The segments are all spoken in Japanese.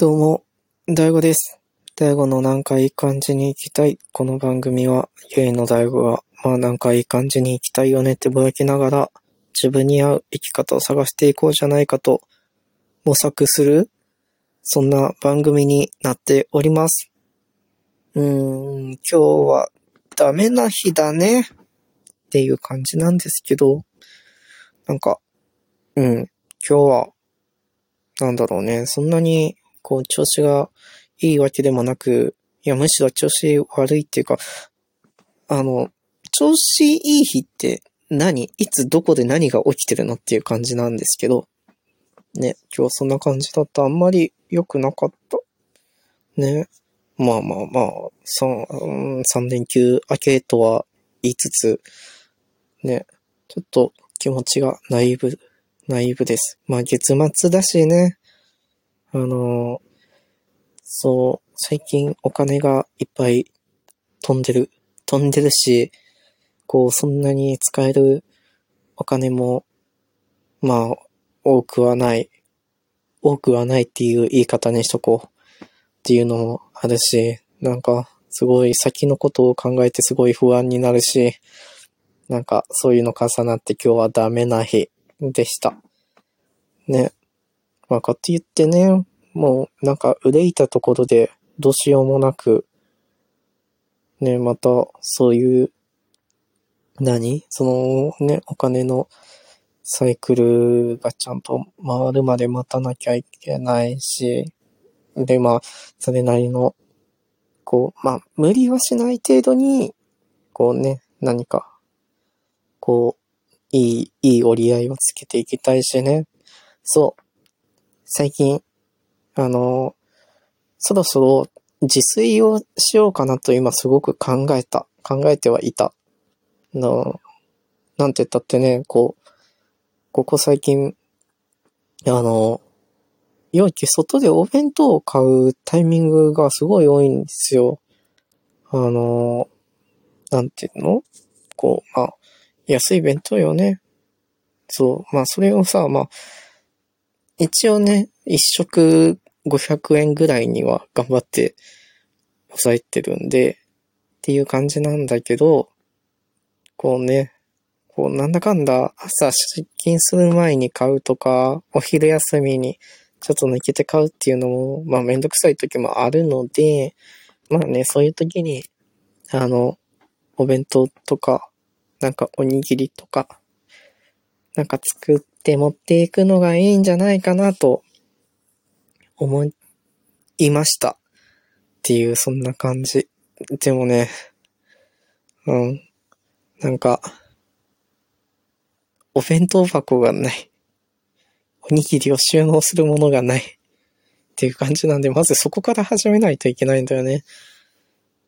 どうも、大悟です。大悟のなんかいい感じに行きたい。この番組は、ゆいの大悟が、まあなんかいい感じに行きたいよねってぼやきながら、自分に合う生き方を探していこうじゃないかと、模索する、そんな番組になっております。うーん、今日はダメな日だね。っていう感じなんですけど、なんか、うん、今日は、なんだろうね、そんなに、こう、調子がいいわけでもなく、いや、むしろ調子悪いっていうか、あの、調子いい日って何？いつどこで何が起きてるのっていう感じなんですけど、ね、今日そんな感じだとあんまり良くなかった。ね。まあまあまあ、三、うん三連休明けとは言いつつ、ね、ちょっと気持ちがナイーブ、ナイブです。まあ月末だしね、あのそう、最近お金がいっぱい飛んでる、飛んでるし、こう、そんなに使えるお金も、まあ、多くはない。多くはないっていう言い方にしとこう。っていうのもあるし、なんか、すごい先のことを考えてすごい不安になるし、なんか、そういうの重なって今日はダメな日でした。ね。まあ、かって言ってね、もう、なんか、憂いたところで、どうしようもなく、ね、また、そういう、何その、ね、お金のサイクルがちゃんと回るまで待たなきゃいけないし、で、まあ、それなりの、こう、まあ、無理はしない程度に、こうね、何か、こう、いい、いい折り合いをつけていきたいしね。そう。最近、あの、そろそろ自炊をしようかなと今すごく考えた。考えてはいた。の、なんて言ったってね、こう、ここ最近、あの、良き外でお弁当を買うタイミングがすごい多いんですよ。あの、なんていうの？こう、まあ、安い弁当よね。そう。まあ、それをさ、まあ、一応ね、一食500円ぐらいには頑張って抑えてるんで、っていう感じなんだけど、こうね、こうなんだかんだ朝出勤する前に買うとか、お昼休みにちょっと抜けて買うっていうのも、まあめんどくさい時もあるので、まあね、そういう時に、あの、お弁当とか、なんかおにぎりとか、なんか作って持っていくのがいいんじゃないかなと思いました。っていう、そんな感じ。でもね、うん。なんか、お弁当箱がない。おにぎりを収納するものがない。っていう感じなんで、まずそこから始めないといけないんだよね。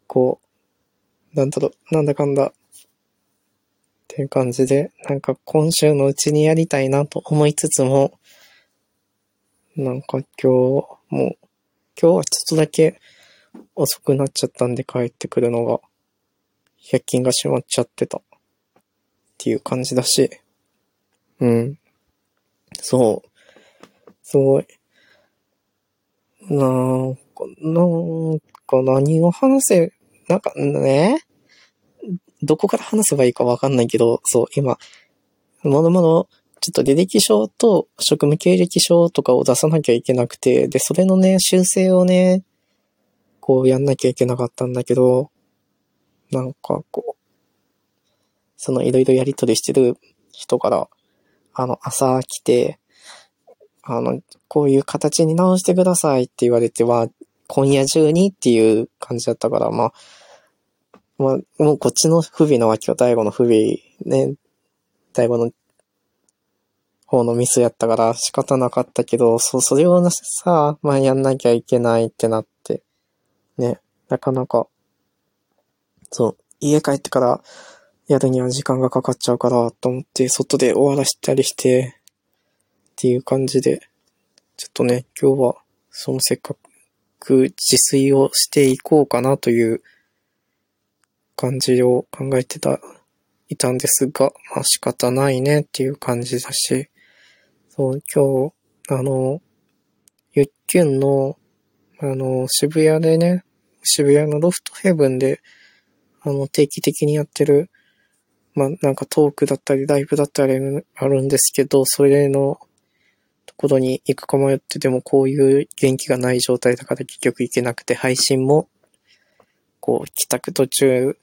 こう、なんだろ、なんだかんだ。っていう感じで、なんか今週のうちにやりたいなと思いつつも、なんか今日、もう、今日はちょっとだけ遅くなっちゃったんで帰ってくるのが、100均が閉まっちゃってた。っていう感じだし、うん。そう。すごい。なんか、なんか何を話せ、なんかね、どこから話せばいいかわかんないけど、そう、今、ものもの、ちょっと履歴書と職務経歴書とかを出さなきゃいけなくて、で、それのね、修正をね、こうやんなきゃいけなかったんだけど、なんかこう、そのいろいろやりとりしてる人から、あの、朝来て、あの、こういう形に直してくださいって言われては、今夜中にっていう感じだったから、まあ、まあ、もうこっちの不備なわけよ。大悟の不備、ね。大悟の方のミスやったから仕方なかったけど、そう、それをさ、まあやんなきゃいけないってなって、ね。なかなか、そう、家帰ってからやるには時間がかかっちゃうからと思って、外で終わらしたりして、っていう感じで、ちょっとね、今日は、そのせっかく自炊をしていこうかなという感じを考えてた、いたんですが、まあ仕方ないねっていう感じだし、そう、今日、あの、ゆっきゅんのあの、渋谷でね、渋谷のロフトヘブンで、あの、定期的にやってる、まあ、なんかトークだったり、ライブだったりあるんですけど、それのところに行くか迷ってても、こういう元気がない状態だから結局行けなくて、配信も、こう、帰宅途中っ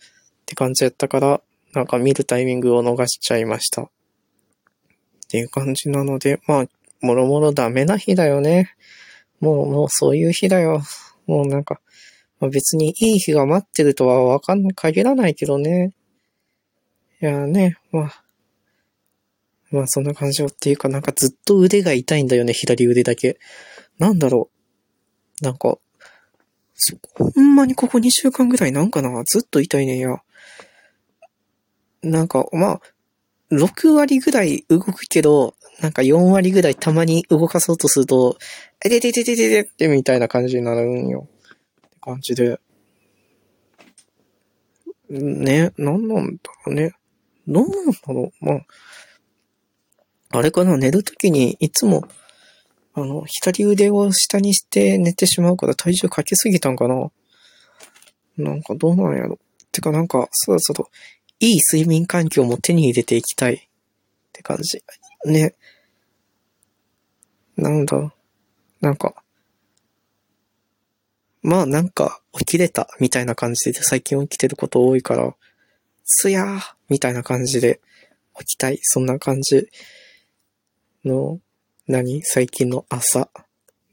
て感じやったから、なんか見るタイミングを逃しちゃいました。っていう感じなので、まあ、もろもろダメな日だよね。もう、もうそういう日だよ。もうなんか、まあ、別にいい日が待ってるとはわかん、限らないけどね。いやね、まあ。まあそんな感じよっていうかなんかずっと腕が痛いんだよね、左腕だけ。なんだろう。なんか、そほんまにここ2週間ぐらいなんかな？ずっと痛いねんや。なんか、まあ、6割ぐらい動くけど、なんか4割ぐらいたまに動かそうとすると、えででででででってみたいな感じになるんよ。って感じで。ね、なんなんだろうね。どうなんだろう。まあ、あれかな、寝るときにいつも、あの、左腕を下にして寝てしまうから体重かけすぎたんかな。なんかどうなんやろ。てかなんか、そろそろ、いい睡眠環境も手に入れていきたいって感じ。ね。なんだ。なんか、まあなんか起きれたみたいな感じで最近起きてること多いから、すやーみたいな感じで起きたい。そんな感じの、何？最近の朝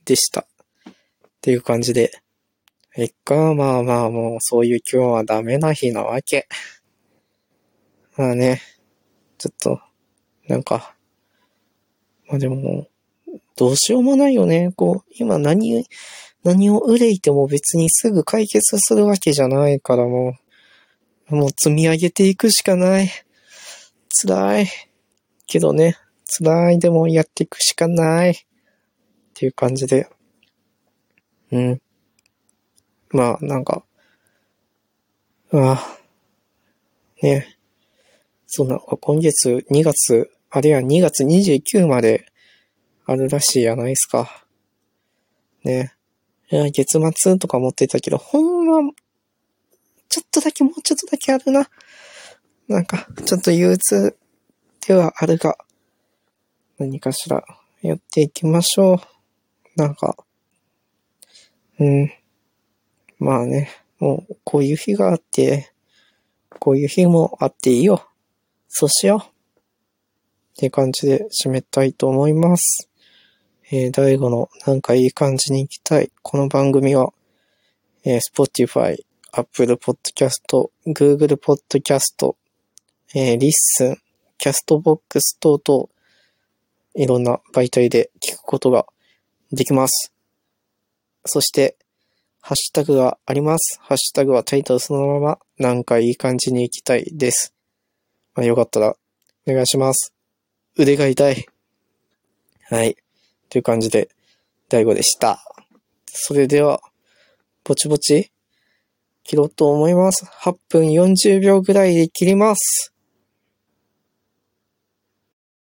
でした。っていう感じで。えっか、まあまあもうそういう今日はダメな日なわけ。まあね、ちょっと、なんか、まあでも、どうしようもないよね。こう、今何、何を憂いても別にすぐ解決するわけじゃないからもう、もう積み上げていくしかない。辛い。けどね、辛いでもやっていくしかない。っていう感じで。うん。まあ、なんか、ああ、ね。そんな、今月2月、あるいは2月29まであるらしいやないですか。ね。いや、月末とか持ってたけど、ほんま、ちょっとだけ、もうちょっとだけあるな。なんか、ちょっと憂鬱ではあるが、何かしらやっていきましょう。なんか、うん。まあね、もう、こういう日があって、こういう日もあっていいよ。そうしよう。って感じで締めたいと思います。えー、第5のなんかいい感じに行きたい。この番組は、えー、Spotify、Apple Podcast、Google Podcast、えー、Listen、Castbox 等々、いろんな媒体で聞くことができます。そして、ハッシュタグがあります。ハッシュタグはタイトルそのまま、なんかいい感じに行きたいです。まあ、よかったら、お願いします。腕が痛い。はい。という感じで、第5でした。それでは、ぼちぼち、切ろうと思います。8分40秒ぐらいで切ります。